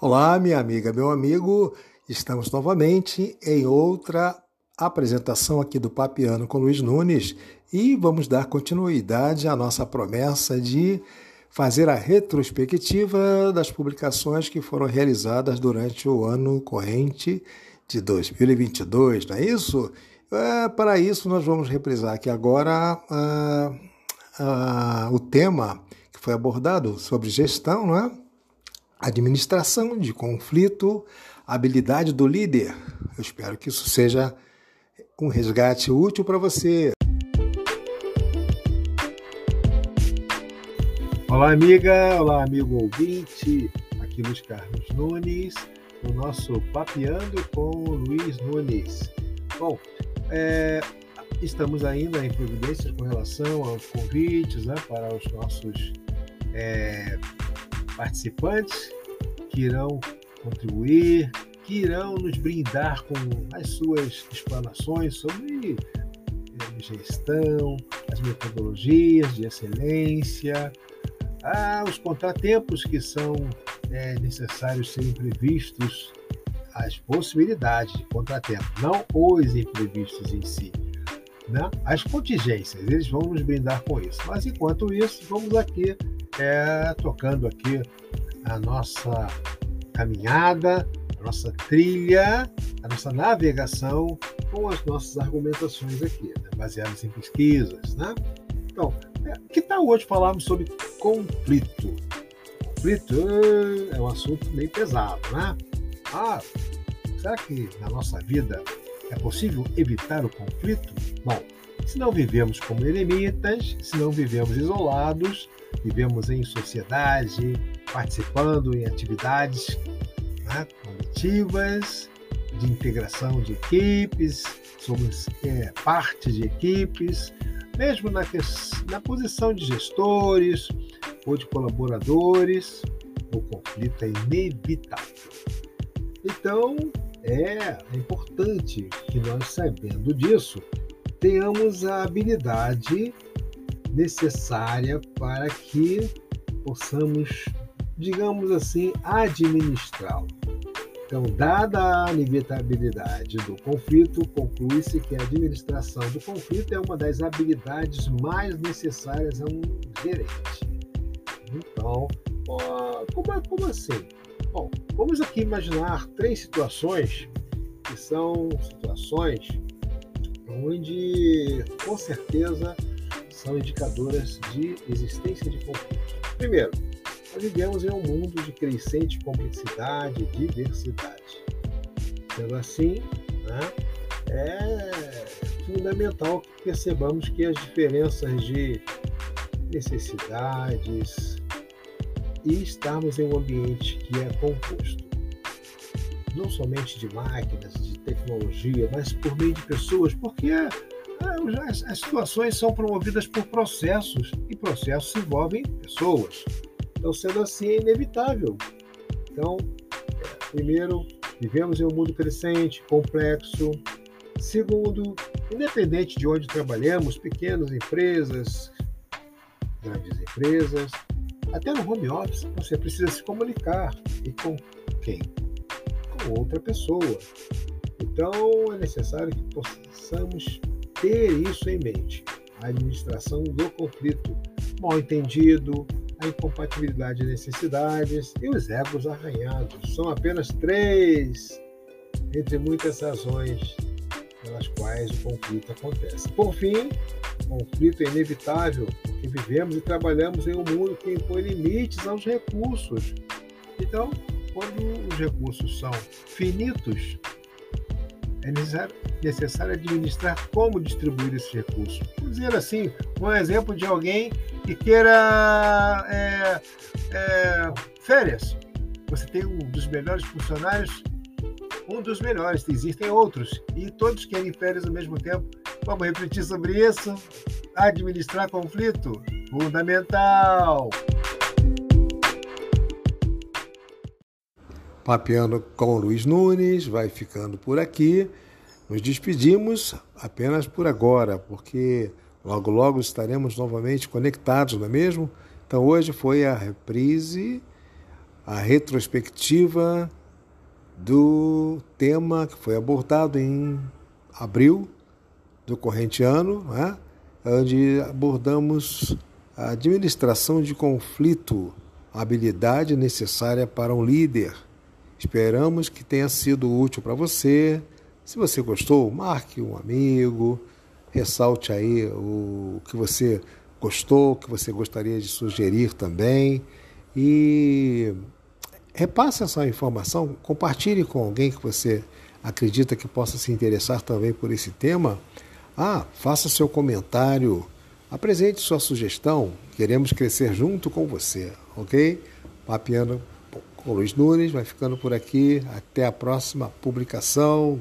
Olá, minha amiga, meu amigo. Estamos novamente em outra apresentação aqui do Papiano com Luiz Nunes e vamos dar continuidade à nossa promessa de fazer a retrospectiva das publicações que foram realizadas durante o ano corrente de 2022, não é isso? É, para isso, nós vamos reprisar aqui agora uh, uh, o tema que foi abordado sobre gestão, não é? Administração de conflito, habilidade do líder. Eu espero que isso seja um resgate útil para você. Olá, amiga, olá, amigo ouvinte. Aqui Luiz Carlos Nunes, o nosso Papeando com o Luiz Nunes. Bom, é, estamos ainda em providências com relação aos convites né, para os nossos é, participantes que irão contribuir, que irão nos brindar com as suas explanações sobre eh, gestão, as metodologias de excelência, os contratempos que são é, necessários serem previstos, as possibilidades de contratempo, não os imprevistos em si. Né? As contingências, eles vão nos brindar com isso. Mas enquanto isso, vamos aqui é, tocando aqui a nossa caminhada, a nossa trilha, a nossa navegação com as nossas argumentações aqui, né? baseadas em pesquisas. Né? Então, é, que tal hoje falarmos sobre conflito? Conflito eh, é um assunto bem pesado, né? Ah, será que na nossa vida é possível evitar o conflito? Bom, se não vivemos como eremitas, se não vivemos isolados, vivemos em sociedade, participando em atividades né, coletivas, de integração de equipes, somos é, parte de equipes, mesmo na, na posição de gestores ou de colaboradores, o conflito é inevitável. Então, é importante que nós, sabendo disso, tenhamos a habilidade necessária para que possamos, digamos assim, administrá-lo. Então, dada a inevitabilidade do conflito, conclui-se que a administração do conflito é uma das habilidades mais necessárias a um gerente. Então, como, como assim? Bom, vamos aqui imaginar três situações que são situações onde, com certeza, são indicadoras de existência de conflito. Primeiro, nós vivemos em um mundo de crescente complexidade e diversidade. Sendo assim, né, é fundamental que percebamos que as diferenças de necessidades e estarmos em um ambiente que é composto não somente de máquinas, de tecnologia, mas por meio de pessoas, porque as, as situações são promovidas por processos e processos envolvem pessoas. Então, sendo assim, é inevitável. Então, é, primeiro, vivemos em um mundo crescente, complexo. Segundo, independente de onde trabalhamos, pequenas empresas, grandes empresas, até no home office, você precisa se comunicar. E com quem? Outra pessoa. Então, é necessário que possamos ter isso em mente. A administração do conflito mal entendido, a incompatibilidade de necessidades e os egos arranhados. São apenas três entre muitas razões pelas quais o conflito acontece. Por fim, o conflito é inevitável porque vivemos e trabalhamos em um mundo que impõe limites aos recursos. Então, quando os recursos são finitos, é necessário, administrar como distribuir esses recursos. Vamos dizer assim, um exemplo de alguém que queira é, é, férias. Você tem um dos melhores funcionários, um dos melhores, existem outros, e todos querem férias ao mesmo tempo. Vamos refletir sobre isso? Administrar conflito? Fundamental! Papeando com Luiz Nunes, vai ficando por aqui. Nos despedimos apenas por agora, porque logo logo estaremos novamente conectados, não é mesmo? Então hoje foi a reprise a retrospectiva do tema que foi abordado em abril do corrente ano, né? onde abordamos a administração de conflito, habilidade necessária para um líder. Esperamos que tenha sido útil para você. Se você gostou, marque um amigo, ressalte aí o que você gostou, o que você gostaria de sugerir também. E repasse essa informação, compartilhe com alguém que você acredita que possa se interessar também por esse tema. Ah, faça seu comentário, apresente sua sugestão, queremos crescer junto com você, ok? Papiano com Luiz Nunes vai ficando por aqui, até a próxima publicação.